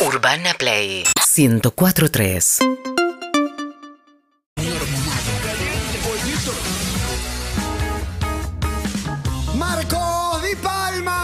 Urbana Play 1043. Marcos Di Palma.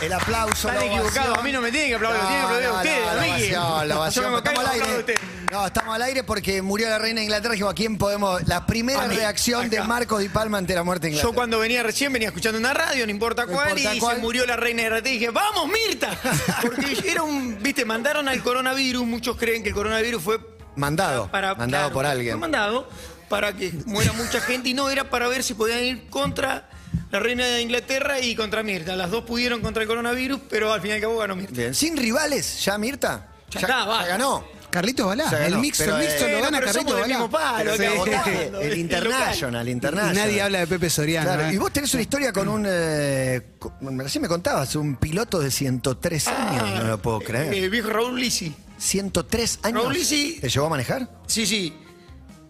El aplauso. Están la equivocados, a mí no me tienen que aplaudir, tienen que aplaudir a ustedes, la a mí. ovación, la ovación. Yo me Estamos al caigo, aire. usted. No, estamos al aire porque murió la reina de Inglaterra. Dijimos, ¿a quién podemos? La primera A mí, reacción de acá. Marcos Di Palma ante la muerte de Yo Inglaterra. cuando venía recién venía escuchando una radio, no importa No cuál, importa y cuál. se murió la reina de Inglaterra y dije, ¡vamos, Mirta! Porque era un, viste, mandaron al coronavirus, muchos creen que el coronavirus fue Mandado. para... mandado claro, por alguien. Fue mandado para que muera mucha gente y no era para ver si podían ir contra la reina de Inglaterra y contra Mirta. Las dos pudieron contra el coronavirus, pero al fin y al cabo ganó Mirta. Bien. Sin rivales, ¿ya Mirta. Ya está, va. ya ganó. Carlitos Balá, ganó, el mixto, el mixto eh, lo gana Carlitos del mismo Balá. palo, sí, votando, el el International, el Y International. nadie habla de Pepe Soriano. Claro, ¿eh? y vos tenés una historia con un. Eh, con- recién me contabas, un piloto de 103 años. no lo puedo creer. El viejo Raúl Lisi. 103 años. Raúl Lisi- ¿Te llevó a manejar? Sí, sí.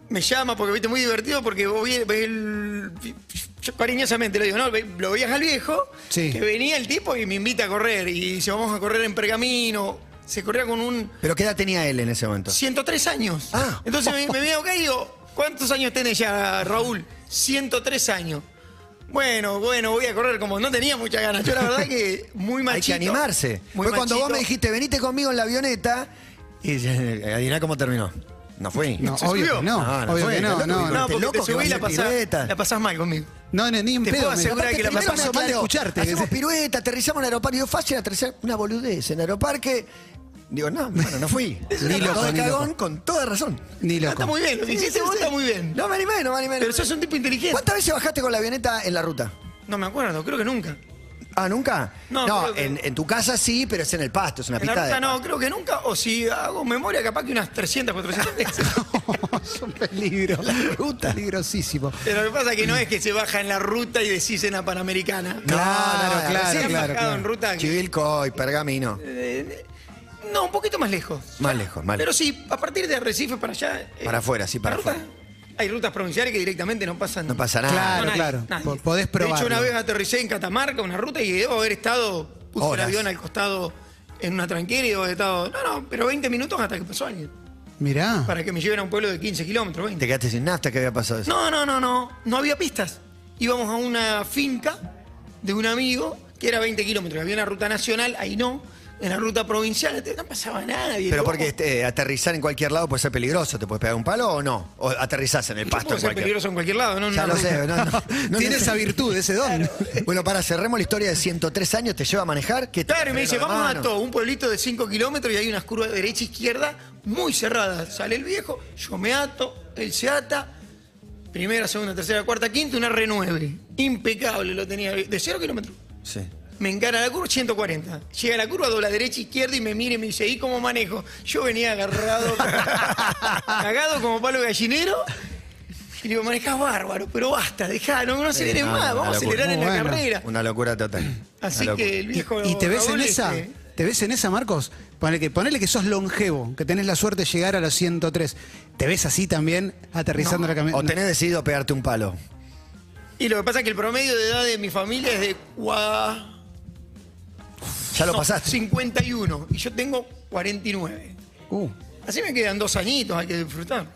Me llama porque viste muy divertido porque vos ves el. Yo cariñosamente le digo, ¿no? Lo veías al viejo, Sí. que venía el tipo y me invita a correr. Y dice, vamos a correr en pergamino. Se corría con un ¿Pero qué edad tenía él en ese momento? 103 años. Ah. Entonces me, me veo acá y digo, ¿cuántos años tenés ya, Raúl? 103 años. Bueno, bueno, voy a correr como no tenía muchas ganas. Yo la verdad que muy Hay machito. que animarse. Muy Fue cuando vos me dijiste, venite conmigo en la avioneta. Y adiviná cómo terminó. No fui. No, ¿Se obvio subió? que no, No, no obvio fue, que no, loco, no, digo, no. No, porque loco te que subí y la pasás, la pasás mal conmigo. No, no, ni en Te pedo. puedo me- asegurar Aparte, que la primero pasamos me paso mal de aclaró, escucharte. Hacemos pirueta, aterrizamos en aeroparque. Digo, fácil aterrizar una boludez en aeroparque. Digo, no, bueno, no fui. Ni loco, Todo de ni cagón, loco. con toda razón. Ni loco. Está muy bien, lo que hiciste vos está muy bien. No me animé, no me animé. Pero sos un tipo inteligente. ¿Cuántas veces bajaste con la avioneta en la ruta? No me acuerdo, creo que nunca. Ah, ¿nunca? No, creo que- en, en tu casa sí, pero es en el pasto, es una En la pista ruta de no, creo que nunca. O si hago memoria, capaz que unas 300, 400 veces. es un peligro. ruta. Peligrosísimo. Pero lo que pasa es que no es que se baja en la ruta y decís en la Panamericana. Claro, no, claro, Recién claro, bajado claro. en ruta. que- Chivilco y Pergamino. No, un poquito más lejos. Más lejos, más Pero lejos. sí, a partir de Arrecife para allá. eh, Para afuera, sí, para la ruta- afuera. Hay rutas provinciales que directamente no pasan. No pasa nada. Claro, nadie, claro. nadie. Po- podés De hecho, una vez aterricé en Catamarca, una ruta, y debo haber estado. Puse Horas. el avión al costado en una tranquera y debo haber estado. No, no, pero 20 minutos hasta que pasó alguien. Mirá. Para que me lleven a un pueblo de 15 kilómetros, 20. Te quedaste sin nafta, ¿qué había pasado eso? No, no, no, no. No había pistas. Íbamos a una finca de un amigo que era 20 kilómetros. Había una ruta nacional, ahí no. En la ruta provincial no pasaba nadie. Pero porque este, aterrizar en cualquier lado puede ser peligroso, ¿te puedes pegar un palo o no? O aterrizás en el pasto puedo en ser cualquier peligroso en cualquier lado, ¿no? Ya lo sé, no, no, no Tiene esa virtud, ese don. Bueno, para, cerremos la historia de 103 años, ¿te lleva a manejar? ¿Qué te- Claro, y me dice, vamos a todo, un pueblito de 5 kilómetros y hay unas curvas de derecha e izquierda muy cerradas. Sale el viejo, yo me ato, él se ata. Primera, segunda, tercera, cuarta, quinta, una R9. Impecable lo tenía, de 0 kilómetros. Sí. Me encara la curva 140. Llega a la curva, dobla derecha, izquierda y me mira y me dice, ¿y cómo manejo? Yo venía agarrado, cagado como palo gallinero. Y le digo, manejás bárbaro, pero basta, dejá, no, no aceleres no, más, vamos a acelerar en la Bueno. carrera. Una locura total. Así locura. que el viejo. ¿Y te ves en esa? este, ¿Te ves en esa, Marcos? Ponele que, ponele que sos longevo, que tenés la suerte de llegar a los 103. ¿Te ves así también aterrizando la camioneta? O tenés decidido pegarte un palo. Y lo que pasa es que el promedio de edad de mi familia es de cua- Ya lo no, pasaste. 51 y yo tengo 49. Uh, Así me quedan dos añitos, hay que disfrutar.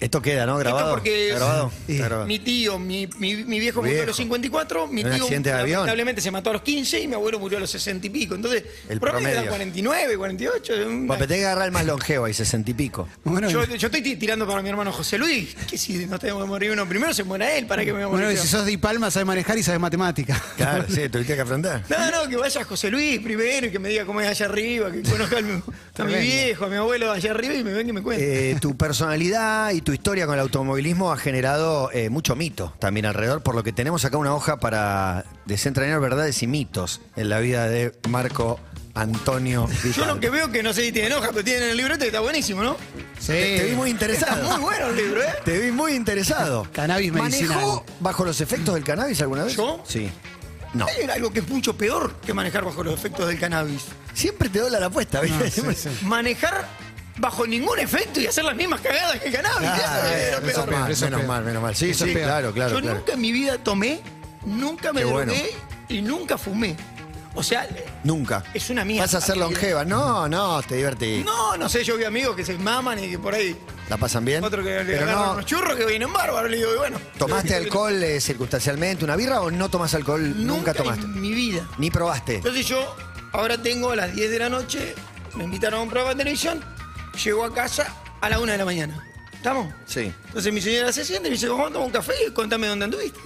Esto queda, ¿no? Grabado. porque ¿Está grabado. Sí. Mi tío, mi, mi- mi viejo murió a Viejo. los 54, mi ¿En un tío accidente de avión? lamentablemente se mató a los 15 y mi abuelo murió a los 60 y pico. Entonces, El promedio era promedio. 49, 48. una- Bueno, pero tenés que agarrar el más longevo ahí, 60 y pico. bueno, yo, yo estoy ti- tirando para mi hermano José Luis, que si no tengo que morir uno primero, se muera él para que me bueno, muera y yo. si sos de Palma, sabes manejar y sabes matemática. Claro, sí, tuviste que afrontar. No, no, que vaya José Luis primero y que me diga cómo es allá arriba, que conozca a mi viejo, a mi abuelo allá arriba y me venga y me cuente. Eh, tu personalidad y tu historia con el automovilismo ha generado eh, mucho mito también alrededor, por lo que tenemos acá una hoja para desentrañar verdades y mitos en la vida de Marco Antonio Yo lo que veo que no sé si tienen hoja, pero tienen el libreto y está buenísimo, ¿no? Sí. Te, te vi muy Está interesado. muy bueno el libro, ¿eh? Te vi muy interesado. Cannabis medicinal. ¿Manejó bajo los efectos del cannabis alguna vez? ¿Yo? Sí. No. Hay algo que es mucho peor que manejar bajo los efectos del cannabis. Siempre te doy la apuesta, ¿viste? No, sí, sí. Manejar bajo ningún efecto y hacer las mismas cagadas que cannabis. Ah, eso es lo menos peor. mal, menos peor. mal, menos mal. Sí, Eso es sí, peor. claro, claro, Yo claro. nunca en mi vida tomé, nunca me Qué drogué bueno. y nunca fumé. O sea, Nunca. Es una mierda. Vas a ser longeva. No, no, te divertís. no, no sé, yo vi amigos que se maman y que por ahí. ¿La pasan bien? Otro que le Pero no, unos churros que vienen bárbaros. Le digo, y bueno. ¿Tomaste alcohol eh, circunstancialmente, una birra o no tomas alcohol? Nunca, tomaste. en mi vida. Ni probaste. Entonces yo ahora tengo a las 10 de la noche, me invitaron a un programa de televisión, llego a casa a la 1 de la mañana. ¿Estamos? Sí. Entonces mi señora se siente y me dice, vamos a tomar un café y contame dónde anduviste.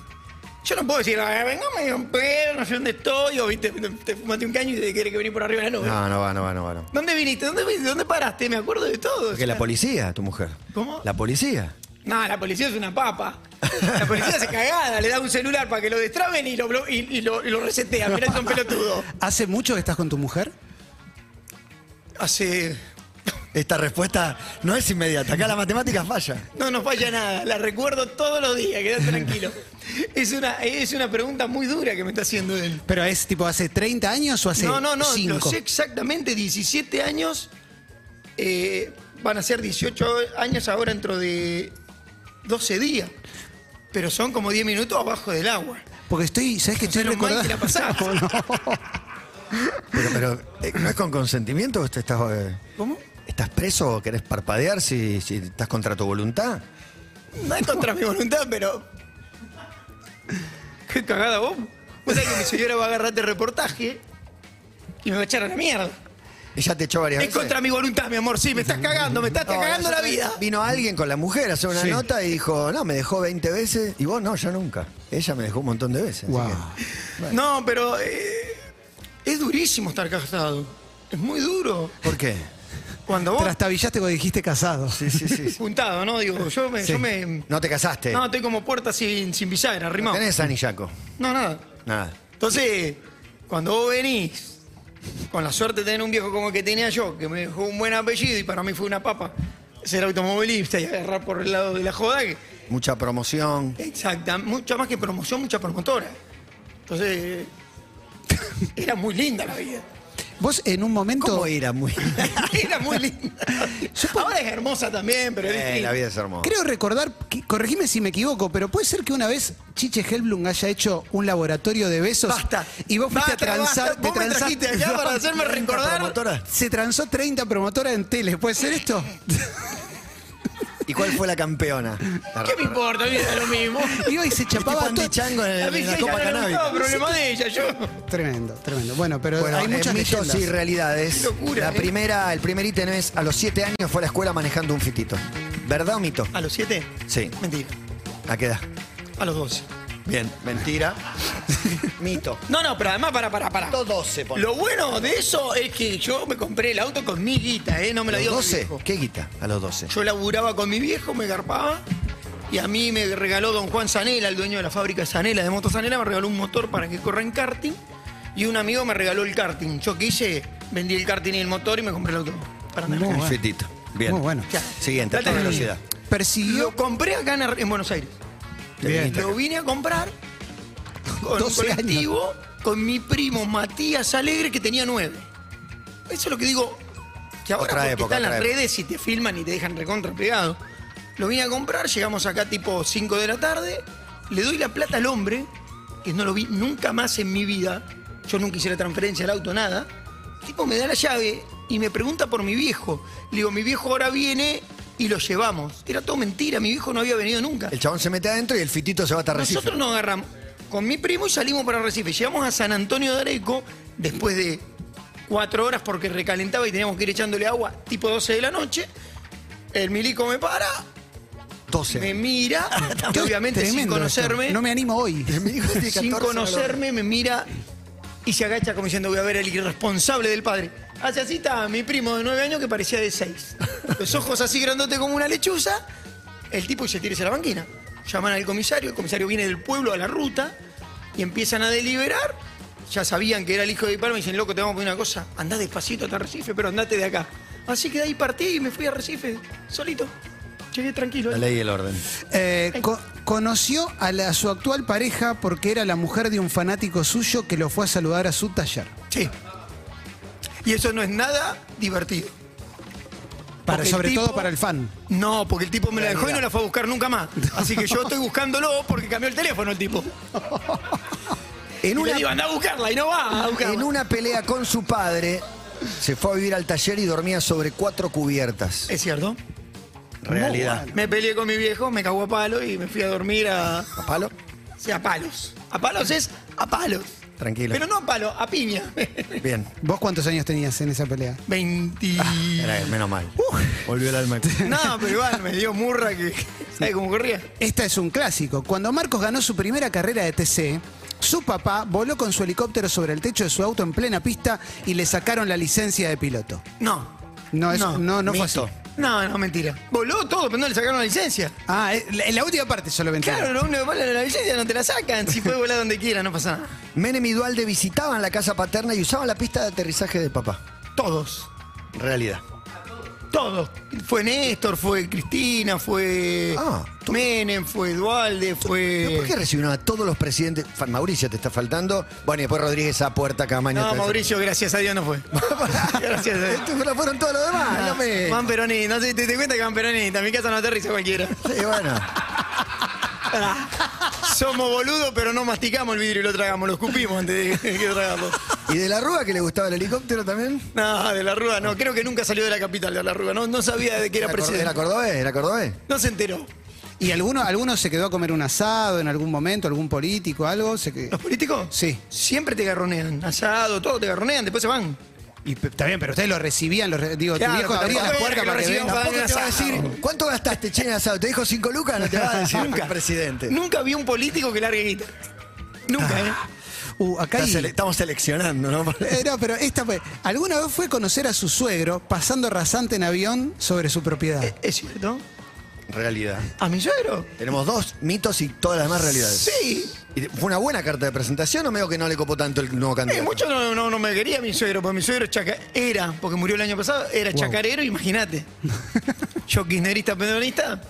Yo no puedo decir, "Ah, venga, me dio un pedo, no sé dónde estoy, o viste, te fumaste un caño y te querés que venir por arriba de la nube. No, no va, no va, no va. No. ¿Dónde viniste? ¿Dónde viniste? ¿Dónde paraste? Me acuerdo de todo. Porque o sea. la policía, tu mujer. ¿Cómo? La policía. No, la policía es una papa. La policía se cagada, le da un celular para que lo destraben y lo, y, y lo, y lo resetea. Mirá, son pelotudo. ¿Hace mucho que estás con tu mujer? Hace. Esta respuesta no es inmediata. Acá la matemática falla. No nos falla nada, la recuerdo todos los días, quedate tranquilo. Es una, es una pregunta muy dura que me está haciendo él. ¿Pero es tipo hace 30 años o hace No, no, no, 5? lo sé exactamente, 17 años. eh, van a ser 18 años ahora dentro de 12 días. Pero son como 10 minutos abajo del agua. Porque estoy, ¿sabes que estoy Menos mal recordando? que la pasás. Pero, pero eh, ¿no es con consentimiento o te estás, eh, ¿Cómo? Estás preso o querés parpadear si, si estás contra tu voluntad? No es contra mi voluntad, pero. Qué cagada vos. Vos sabés que mi señora va a agarrarte reportaje y me va a echar a la mierda. Ella te echó varias Es veces. contra mi voluntad, mi amor. Sí, me estás cagando, me estás No, cagando la vida. Vino alguien con la mujer a hacer una Sí. nota y dijo, no, me dejó 20 veces y vos no, yo nunca. Ella me dejó un montón de veces. así Wow. que- No, pero eh, es durísimo estar casado. Es muy duro. ¿Por qué? Cuando vos. Trastabillaste cuando dijiste casado. Sí, sí, sí. sí. Puntado, ¿no? Digo, yo me. Sí. Yo me No te casaste. no, estoy como puerta sin, sin bisagra, No arrimado. tenés anillaco. No, nada. Nada. Entonces, cuando vos venís, con la suerte de tener un viejo como el que tenía yo, que me dejó un buen apellido y para mí fue una papa, ser automovilista y agarrar por el lado de la joda, que Mucha promoción. exacta, mucha más que promoción, mucha promotora. Entonces, era muy linda la vida. Vos en un momento. ¿Cómo era muy? Era muy linda. Ahora es hermosa también, pero Eh, la vida es hermosa. Creo recordar, que- corregime si me equivoco, pero puede ser que una vez Chiche Helblum haya hecho un laboratorio de besos Basta. y vos fuiste Basta, a transar, basta. Vos me transaste- trajiste acá para hacerme recordar. promotora? Se transó 30 promotoras en tele, ¿puede ser esto? ¿Y cuál fue la campeona? La ¿Qué me importa? A mí da lo mismo. Y se chapaba tipo Andy todo. Chango en, A mí en la que Copa ella no problema de ella, yo. Tremendo, tremendo. Bueno, pero Bueno, hay en muchas mitos leyendas. y realidades. Qué locura, la ¿eh? primera, el primer ítem es a los 7 años fue a la escuela manejando un fitito. ¿Verdad o mito? ¿A los siete? Sí. Mentira. ¿A qué edad? A los 12. Bien, mentira. mito. No, no, pero además, para, para, para. Los 12, pon. Lo bueno de eso es que yo me compré el auto con mi guita, ¿eh? No me la ¿A dio los mi 12? viejo. ¿Qué guita? A los 12. Yo laburaba con mi viejo, me garpaba. Y a mí me regaló don Juan Sanela, el dueño de la fábrica Sanela, de Motos Sanela, me regaló un motor para que corra en karting. Y un amigo me regaló el karting. Yo qué hice, vendí el karting y el motor y me compré el auto. Para. Muy bueno. Bien. Muy bueno. Ya. Siguiente, a toda velocidad. Persiguió. Lo compré acá en Buenos Aires. Bien. Lo vine a comprar con un 12 años. colectivo con mi primo Matías Alegre, que tenía nueve. Eso es lo que digo. Que ahora Otra porque época, están las época. redes y te filman y te dejan recontra pegado. Lo vine a comprar, llegamos acá tipo 5 de la tarde, le doy la plata al hombre, que no lo vi nunca más en mi vida. Yo nunca hice la transferencia al auto, nada. El tipo me da la llave y me pregunta por mi viejo. Le digo, mi viejo ahora viene y lo llevamos. Era todo mentira, mi viejo no había venido nunca. El chabón se mete adentro y el fitito se va hasta Recife. Nosotros nos agarramos con mi primo y salimos para Recife. Llegamos a San Antonio de Areco después de cuatro horas porque recalentaba y teníamos que ir echándole agua tipo 12 de la noche. El milico me para, 12. me mira, que obviamente sin conocerme, esto. No me animo hoy. Sin 14, conocerme, me mira y se agacha como diciendo voy a ver al irresponsable del padre. Hace así está mi primo de nueve años que parecía de seis. Los ojos así grandote como una lechuza. El tipo y se tira a la banquina. Llaman al comisario, el comisario viene del pueblo a la ruta y empiezan a deliberar. Ya sabían que era el hijo de Palma y dicen, loco, te vamos a pedir una cosa. Andá despacito hasta Recife, pero andate de acá. Así que de ahí partí y me fui a Recife, solito. Llegué tranquilo. La ley y el orden. Eh, co- conoció a, la- a su actual pareja porque era la mujer de un fanático suyo que lo fue a saludar a su taller. Sí. Y eso no es nada divertido. Para, Porque sobre tipo- todo para el fan. No, porque el tipo me la dejó y no la fue a buscar nunca más. Así que yo estoy buscándolo porque cambió el teléfono el tipo. En una... digo, anda a buscarla y no va a buscarla. En una pelea con su padre, se fue a vivir al taller y dormía sobre cuatro cubiertas. Es cierto. Realidad. Me peleé con mi viejo, me cagó a palo y me fui a dormir a... ¿A palo? Sí, a palos. A palos es a palos. Tranquilo. Pero no a palo, a piña. Bien. ¿Vos cuántos años tenías en esa pelea? 20... Era, menos mal. Volvió el alma. No, pero igual me dio murra que... ¿Sabes cómo corría? Esta es un clásico. Cuando Marcos ganó su primera carrera de TC, su papá voló con su helicóptero sobre el techo de su auto en plena pista y le sacaron la licencia de piloto. No. No, eso, no, no, fue así. No, no, mentira. Voló todo, pero no le sacaron la licencia. Ah, eh, en la última parte solo me Claro, lo único que que la licencia no te la sacan. Si puede volar donde quiera, no pasa nada. Menem y Dualde visitaban la casa paterna y usaban la pista de aterrizaje de papá. Todos. Realidad. Todos. Fue Néstor, fue Cristina, fue Ah, Menem, fue Dualde, fue. ¿Pero ¿Por qué recibieron a todos los presidentes? Mauricio te está faltando. Bueno, y después Rodríguez a puerta, Camaño. No. Mauricio, gracias a Dios no fue. gracias a Dios. Estos fueron- todos los demás. no me- Van peronista, no sé, te, te cuenta que van peronista. En mi casa no aterriza cualquiera. Sí, bueno. Somos boludos, pero no masticamos el vidrio y lo tragamos, lo escupimos antes de que lo tragamos. ¿Y de la Rúa que le gustaba el helicóptero también? No, de la Rúa no, creo que nunca salió de la capital de la Rúa, no, no sabía de que era presidente. ¿Era cordobés? ¿Era cordobés? No se enteró. ¿Y alguno, alguno se quedó a comer un asado en algún momento? ¿Algún político, algo? Se que- ¿Los políticos? Sí. Siempre te garronean, asado, todo te garronean, después se van. Y pe- está bien, pero ustedes lo recibían, lo re- digo, Claro, tu viejo te abría tampoco la era puerta que para lo que recibían venga. Tampoco te va a decir, ¿cuánto gastaste, che, en asado? ¿Te dijo cinco lucas? No te va a decir Nunca. presidente. Nunca vi un político que largue guita. Nunca, ¿eh? Uh, acá Está hay- sele- Estamos seleccionando, ¿no? Eh, no, pero esta fue. ¿Alguna vez fue conocer a su suegro pasando rasante en avión sobre su propiedad? ¿Es cierto? Realidad. ¿A mi suegro? Tenemos dos mitos y todas las demás realidades. Sí. ¿Y ¿Fue una buena carta de presentación o medio que no le copó tanto el nuevo Eh, candidato? mucho no, no, no me quería mi suegro, porque mi suegro chaca- era, porque murió el año pasado, era chacarero, imagínate. Yo kirchnerista, peronista.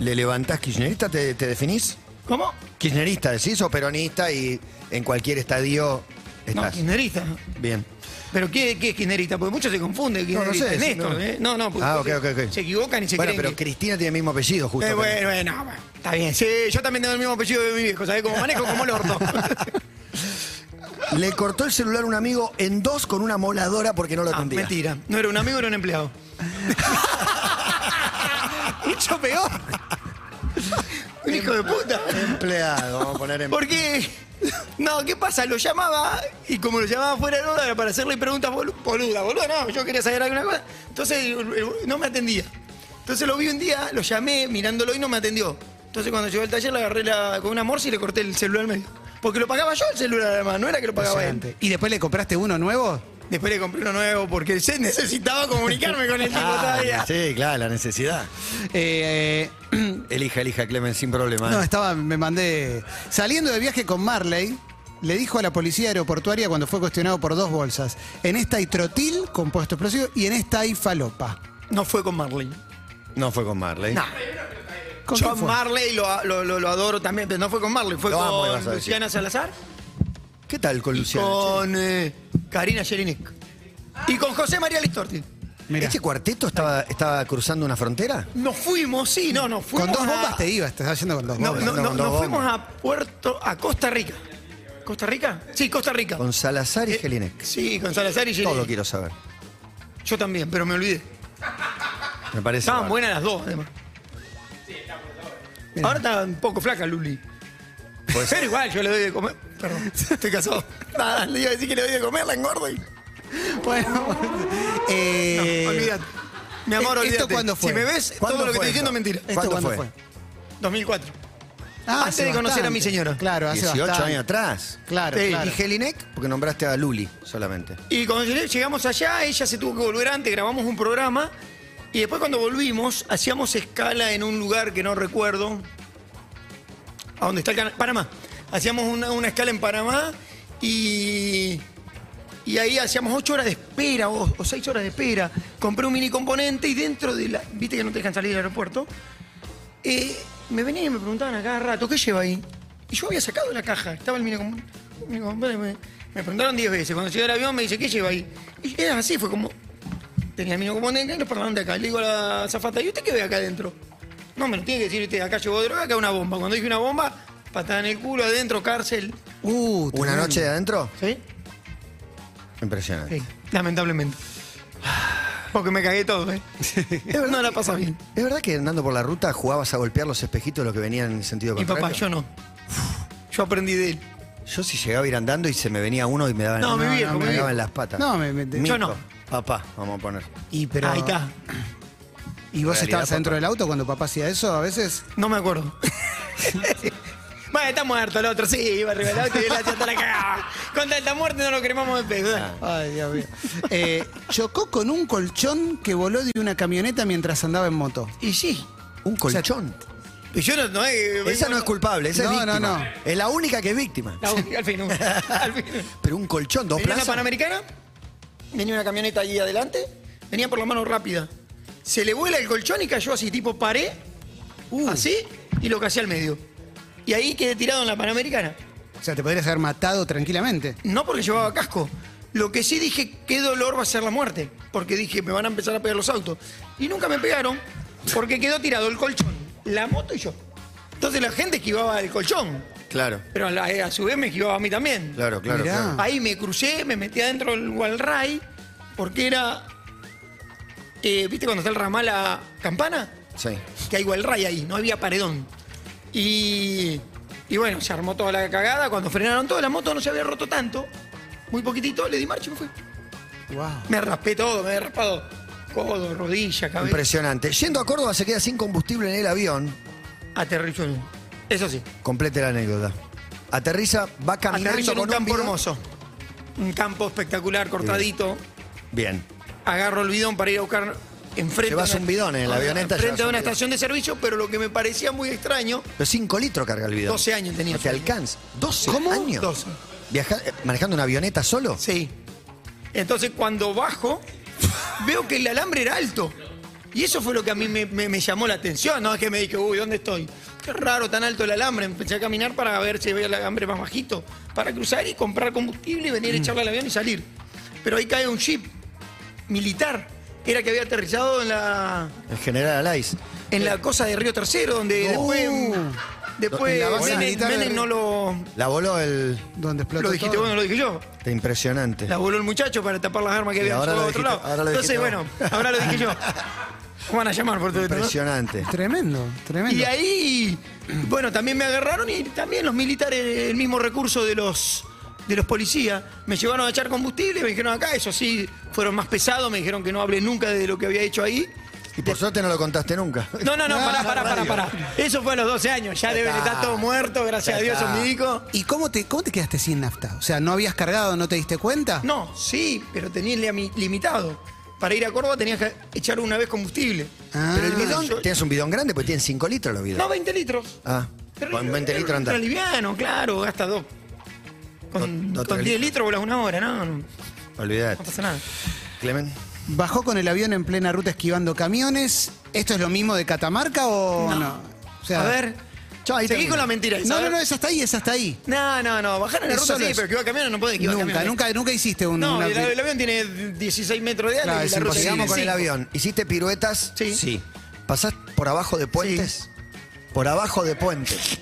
¿Le levantás kirchnerista? ¿Te, te definís? ¿Cómo? ¿Kirchnerista decís o peronista y en cualquier estadio No, estás? kirchnerista. Bien. ¿Pero qué, qué es kirchnerista? Porque muchos se confunden. No, no sé, Néstor, no. ¿eh? No, no. porque Ah, ok, ok, ok. Se equivocan y se Bueno, creen pero que- Cristina tiene el mismo apellido, justo. Eh, que- bueno, bueno, bueno, está bien. Sí, yo también tengo el mismo apellido de mi viejo, ¿sabes? Como manejo como el orto. Le cortó el celular a un amigo en dos con una moladora porque no lo Ah, atendía. mentira. No era un amigo, era un empleado. Mucho peor. Un hijo de puta. Empleado, vamos a poner en... Porque, no, ¿qué pasa? Lo llamaba y como lo llamaba fuera de hora para hacerle preguntas bolu- boludas, boluda, no, yo quería saber alguna cosa. Entonces el- el- no me atendía. Entonces lo vi un día, lo llamé mirándolo y no me atendió. Entonces cuando llegó al taller le agarré la- con una morsa y le corté el celular al medio. Porque lo pagaba yo el celular además, no era que lo pagaba él. ¿Y después le compraste uno nuevo? Después le compré uno nuevo porque se necesitaba comunicarme con el tipo todavía. Ah, sí, claro, la necesidad. Eh, Elija, elija, Clemen, sin problema. no, ¿eh? estaba, me mandé. Saliendo de viaje con Marley, le dijo a la policía aeroportuaria cuando fue cuestionado por dos bolsas. En esta hay trotil, compuesto explosivo, y en esta hay falopa. No fue con Marley. No fue con Marley. No. ¿Con Yo fue? Marley lo, lo- lo- lo adoro también, pero no fue con Marley, fue con. Luciana Salazar ¿Qué tal con y Luciano? con eh, Karina Jelinek. Y con José María Listorti. Mirá. ¿Este cuarteto estaba, estaba cruzando una frontera? Nos fuimos, sí, no, nos fuimos. Con dos a- bombas te ibas, te estás yendo con dos No, bombas. no, No, no, con nos fuimos bombas. a Puerto, a Costa Rica. ¿Costa Rica? Sí, Costa Rica. Con Salazar y Eh, Jelinek. Sí, con Salazar y Jelinek. Todo quiero saber. Yo también, pero me olvidé. Me parece. Estaban buenas las dos, además. Ahora está un poco flaca Luli. Puede ser. Pero igual, yo le doy de comer. Perdón, estoy casado. Nada, le iba a decir que le doy de comer, la engordo y. Bueno, eh, No, olvídate. Mi amor, ¿esto olvídate. cuándo fue? Si me ves, ¿Cuándo todo lo que fue estoy diciendo es mentira. ¿Esto ¿Cuándo cuándo fue? fue? 2004. Ah, Antes hace de conocer a mi bastante. señora. Claro, hace 18 bastante. años atrás. Claro, Sí, claro. ¿Y? Porque nombraste a Luli solamente. Y cuando llegué- llegamos allá, ella se tuvo que volver antes, grabamos un programa. Y después cuando volvimos, hacíamos escala en un lugar que no recuerdo. ¿A dónde está el canal? Panamá. Hacíamos una, una escala en Panamá y, y ahí hacíamos ocho horas de espera o, o seis horas de espera. Compré un mini componente y dentro de la... Viste que no te dejan salir del aeropuerto. Eh, me venían y me preguntaban a cada rato, ¿qué lleva ahí? Y yo había sacado la caja, estaba el mini componente. Me, preguntaron diez veces. Cuando llegué al avión me dice, ¿qué lleva ahí? Y era así, fue como... Tenía el mini componente y los parlantes acá. Le digo a la zafata, ¿y usted qué ve acá adentro? No, me lo tiene que decir usted, acá llevó droga, acá una bomba. Cuando dije una bomba, patada en el culo, adentro, cárcel. Uh, ¿Una tremendo. noche de adentro? ¿Sí? Impresionante. Sí, lamentablemente. Porque me cagué todo, ¿eh? no la pasa bien. ¿Es verdad que andando por la ruta jugabas a golpear los espejitos de los que venían en sentido Mi contrario? papá, yo no. Yo aprendí de él. Yo si llegaba a ir andando y se me venía uno y me daba, No, mi viejo, me mi daba viejo. en las patas. No, me- me- Mico. yo no. Papá, vamos a poner. Y pero. Ahí está. ¿Y vos Realidad, estabas adentro papá. del auto cuando papá hacía eso a veces? No me acuerdo. bueno, está muerto el otro, sí, iba arriba del auto y él hacía toda la cagada. Con tanta muerte no lo cremamos de pedo. Ay, Dios mío. Eh, chocó con un colchón que voló de una camioneta mientras andaba en moto. Y sí. Un colchón. Y yo no, no es. esa no es culpable, esa No, es víctima. no, no. Es la única que es víctima. La única, al fin. Al fin. Pero un colchón, dos Venía una plazas. panamericana, venía una camioneta allí adelante, venía por la mano rápida. Se le vuela el colchón y cayó así, tipo paré, Uh. así, y lo casé al medio. Y ahí quedé tirado en la panamericana. O sea, te podrías haber matado tranquilamente. No porque llevaba casco. Lo que sí dije, qué dolor va a ser la muerte. Porque dije, me van a empezar a pegar los autos. Y nunca me pegaron, porque quedó tirado el colchón, la moto y yo. Entonces la gente esquivaba el colchón. Claro, Pero a, la- a su vez me esquivaba a mí también. claro, claro. Mirá. claro. Ahí me crucé, me metí adentro del Walray, porque era. eh, ¿Viste cuando está el ramal a Campana? Sí. Que hay Walray ahí, no había paredón. Y. Y bueno, se armó toda la cagada. Cuando frenaron todo, la moto no se había roto tanto. Muy poquitito, le di marcha y me fui. Wow. Me raspé todo, me había raspado codo, rodilla, cabeza. Impresionante. Yendo a Córdoba se queda sin combustible en el avión. Aterrizó. Eso sí. Complete la anécdota. Aterriza, va caminando Aterrizo en un con campo hermoso. Un campo espectacular, cortadito. Bien. agarro el bidón para ir a buscar enfrente. Llevas de una- un bidón en la avioneta, Enfrente de un una estación de servicio, pero lo que me parecía muy extraño, Pero 5 litros carga el bidón. 12 años tenía. No te alcanza. ¿12 ¿Cómo? años? 12. Viaja- eh, ¿Manejando una avioneta solo? Sí. Entonces cuando bajo, veo que el alambre era alto. Y eso fue lo que a mí me, me- me llamó la atención. No es que me dije, uy, ¿dónde estoy? Qué raro, tan alto el alambre. Empecé a caminar para ver si veía el alambre más bajito. Para cruzar y comprar combustible y venir a echarle al avión y salir. Pero ahí cae un jeep militar. Era que había aterrizado en la, El general Alais. en la cosa de Río Tercero, donde después, después la base Menem, militar no lo, La voló el. Donde explotó lo dijiste todo. vos, no lo dije yo. Impresionante. La voló el muchacho para tapar las armas que Y había ahora lo otro dijiste- lado. ahora lo Entonces, dijiste bueno, ahora lo dije yo. ¿Cómo van a llamar por todo esto? no? Impresionante. Tremendo, tremendo. Y ahí, bueno, también me agarraron y también los militares, el mismo recurso de los de los policías, me llevaron a echar combustible me dijeron acá, eso sí, fueron más pesados, me dijeron que no hablé nunca de lo que había hecho ahí. Y por suerte no lo contaste nunca. No, no, no, pará, pará, pará, pará. Eso fue a los 12 años, ya deben estar todos muertos, gracias a Dios, son médicos. ¿Y cómo te, cómo te quedaste sin nafta? O sea, ¿no habías cargado, no te diste cuenta? No, sí, pero tenía el limi- limitado. Para ir a Córdoba tenías que echar una vez combustible. Ah. Pero el bidón, yo- tienes un bidón grande porque tiene 5 litros los No, bidones. 20 litros. Ah, Pero con 20 litros Ultra anda. liviano, claro, gasta dos. Con, Do- dos, con tres 10 litros volas una hora, no, no, no pasa nada. Clemen. Bajó con el avión en plena ruta esquivando camiones. ¿Esto es lo mismo de Catamarca o no? No. O sea, a ver, Chao, ahí seguí con la mentira. esa, No, a no, ver. no, es hasta ahí, es hasta ahí. No, no, no, bajar en la Es ruta solo sí, eso. pero que iba camiones no puede esquivar Nunca, camiones. nunca, nunca hiciste un. No, una- el, el avión tiene 16 metros de alto Claro, y es la ruta imposible. tiene Sigamos con el cinco. avión. ¿Hiciste piruetas? Sí. ¿Pasás por abajo de puentes? Por abajo de puentes.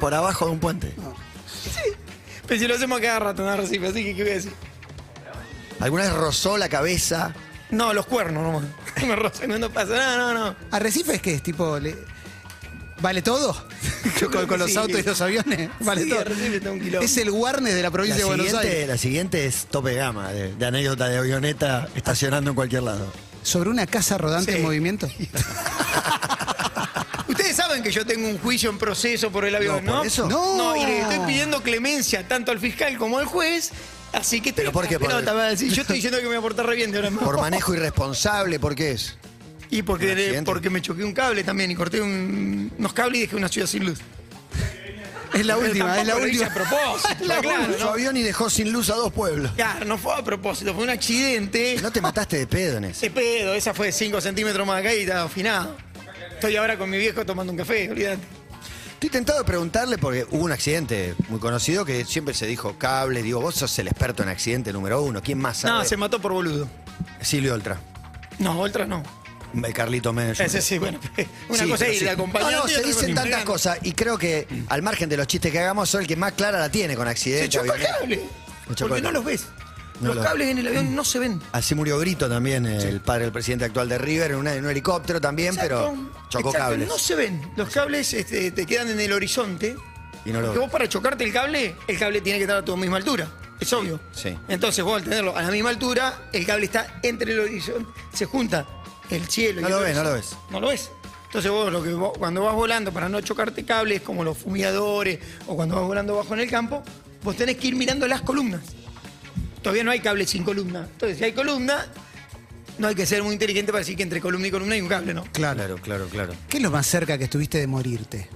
Por abajo de un puente. Pero si lo hacemos cada rato, no recibe, así que ¿qué voy a decir? ¿Alguna vez rozó la cabeza? No, los cuernos nomás. Me rozan cuando pasa. No, no, no. ¿Arrecife es que es tipo. le- ¿Vale todo? con, los sí. autos y los aviones. ¿Vale Sí, todo? Arrecife está un quilombo. Es el Warnes de la La provincia de Buenos siguiente, Aires. la siguiente es tope gama, de, de anécdota de avioneta estacionando en cualquier lado. ¿Sobre una casa rodante Sí. en movimiento? Saben que yo tengo un juicio en proceso por el avión, No, ¿no? ¿por eso? No. No, y le estoy pidiendo clemencia tanto al fiscal como al juez. Así que estoy ¿Pero por qué? en la Por- pelota, va a decir, Yo estoy diciendo que me voy a portar re bien de ahora en más. Por manejo irresponsable, ¿por qué es? Y ¿Un porque, accidente? porque me choqué un cable también y corté un- unos cables y dejé una ciudad sin luz. Es la Pero última, es la tampoco lo hice última. a propósito, La claro, su ¿no? avión y dejó sin luz a dos pueblos. Claro, no fue a propósito, fue un accidente. No te mataste de pedo en ese. Ese pedo, esa fue 5 centímetros más acá y estaba afinado. Estoy ahora con mi viejo tomando un café, olvídate. Estoy tentado de preguntarle porque hubo un accidente muy conocido que siempre se dijo cable. Digo, vos sos el experto en accidente número uno. ¿Quién más sabe? No, se mató por boludo. Silvio Oltra. No, Oltra no. El Carlito Medio. Ese sí, bueno, una Sí, cosa es sí. de acompañante. No, no, se dicen tantas cosas y creo que al margen de los chistes que hagamos, soy el que más clara la tiene con Se accidente. choca el avioneta. cable. Se Porque no los ves. No los lo- cables en el avión no se ven. Así murió Brito también, el padre del presidente actual de River, en, una- en un helicóptero también, pero chocó exacto, cables. No se ven. Los cables este, te quedan en el horizonte. Y no lo Porque vos para chocarte el cable, el cable tiene que estar a tu misma altura. Es obvio. sí. Entonces vos al tenerlo a la misma altura, el cable está entre el horizonte, se junta el cielo. y No lo ves, no lo ves. No lo ves. Entonces vos, lo que vos- cuando vas volando para no chocarte cables, como los fumigadores, o cuando vas volando bajo en el campo, vos tenés que ir mirando las columnas. Todavía no hay cable sin columna. Entonces, si hay columna, no hay que ser muy inteligente para decir que entre columna y columna hay un cable, ¿no? Claro. Claro, claro, claro. ¿Qué es lo más cerca que estuviste de morirte?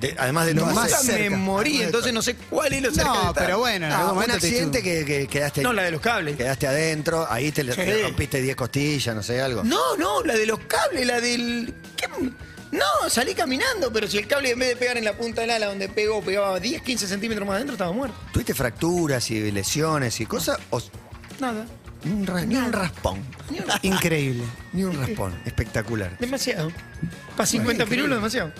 De- además de Lo todas más Nunca esas- me cerca. morí, entonces no sé cuál es lo cerca de No, estar. pero bueno, en Ah, algún un momento te accidente que, que quedaste, No, la de los cables. quedaste adentro, ahí te, le- Sí. te rompiste 10 costillas, no sé, algo. No, no, la de los cables, la del. ¿qué? No, salí caminando, pero si el cable en vez de pegar en la punta del ala donde pegó, pegaba 10, 15 centímetros más adentro, estaba muerto. ¿Tuviste fracturas y lesiones y cosas? O Nada. ni un, ra- ni un raspón. Ni un- Increíble. Ni un raspón. Espectacular. Demasiado. Para 50 pirulos, demasiado.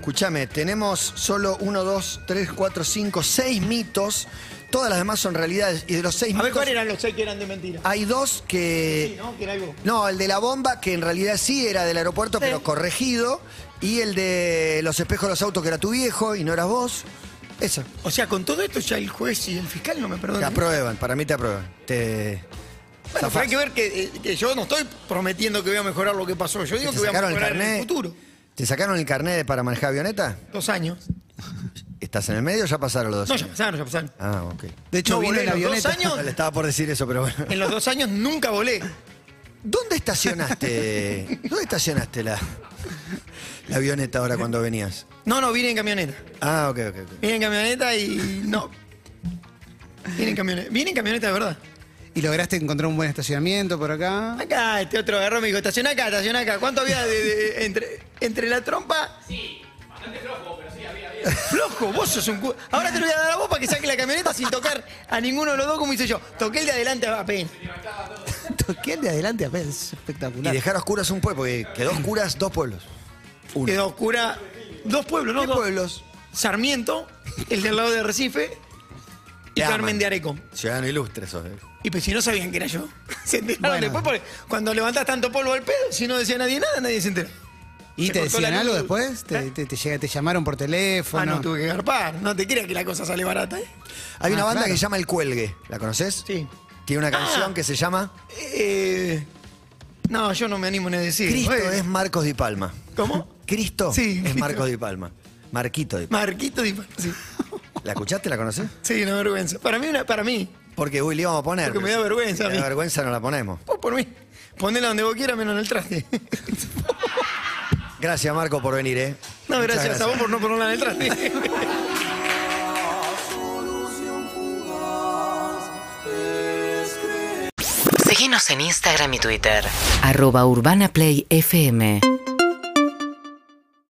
Escúchame, tenemos solo 1, 2, 3, 4, 5, 6 mitos. Todas las demás son realidades. Y de los 6 A ver, mitos, ¿cuáles eran los seis que eran de mentira? hay dos que. Sí, ¿no? Que era algo. No, el de la bomba, que en realidad sí era del aeropuerto, Sí. pero corregido. Y el de los espejos de los autos, que era tu viejo y no eras vos. Eso. O sea, con todo esto ya el juez y el fiscal no me Te perdonan. aprueban, para mí te aprueban. Te. Bueno, pero hay que ver que, eh, que yo no estoy prometiendo que voy a mejorar lo que pasó. Yo digo ¿Te que voy a sacaron el mejorar en el carnet? futuro. ¿Te sacaron el carnet para manejar avioneta? Dos años. ¿Estás en el medio o ya pasaron los dos? No, ya pasaron, ya pasaron. Ah, ok. De hecho, No, volé en la los dos avioneta. años. Le estaba por decir eso, pero bueno. En los dos años nunca volé. ¿Dónde estacionaste? ¿Dónde estacionaste la, la avioneta ahora cuando venías? No, no, vine en camioneta. Ah, ok, ok. ok. Vine en camioneta y no. Vine en camioneta. Vine en camioneta de verdad. ¿Y lograste encontrar un buen estacionamiento por acá? Acá, este otro agarró me dijo, estaciona acá, estaciona acá. ¿Cuánto había de, de- entre, entre la trompa? Sí, bastante flojo, pero sí había. Flojo, vos sos un cu... Ahora te lo voy a dar a vos para que saque la camioneta sin tocar a ninguno de los dos como hice yo. Toqué el de adelante apenas. Toqué el de adelante, es Y espectacular. dejar oscuras un pueblo, porque quedó oscuras dos pueblos. Uno. Quedó oscura. Dos pueblos, ¿no? ¿Qué Dos. pueblos? Sarmiento, el del lado de Recife, y Te Carmen aman. de Areco. Ciudadano ilustre sos. eh. Y pues si no sabían que era yo. Se enteraron Bueno. después porque cuando levantás tanto polvo al pedo, si no decía nadie nada, nadie se entera. ¿Y Se te decían la algo después? ¿Te, ¿Eh? te- te llega- te llamaron por teléfono? Ah, no, tuve que garpar. No te creas que la cosa sale barata, ¿eh? Hay una Ah, banda claro. que se llama El Cuelgue. ¿La conoces? Sí. Tiene una canción Ah. que se llama Eh, no, yo no me animo ni a decir. Cristo es Marcos Di Palma. ¿Cómo? Cristo Sí, es. Marcos Di Palma. Marquito Di Palma. Marquito Di Palma, Sí. ¿La escuchaste? ¿La conoces? Sí, una vergüenza. Para mí, una, para mí. Porque, uy, le íbamos a poner. Porque me da vergüenza a Me mí. da vergüenza, no la ponemos. Vos por mí. Ponela donde vos quieras, menos en el traste. Gracias, Marco, por venir, ¿eh? No, Muchas gracias, a vos por no ponerla en el traste. Seguinos en Instagram y Twitter. Arroba Urbana Play FM.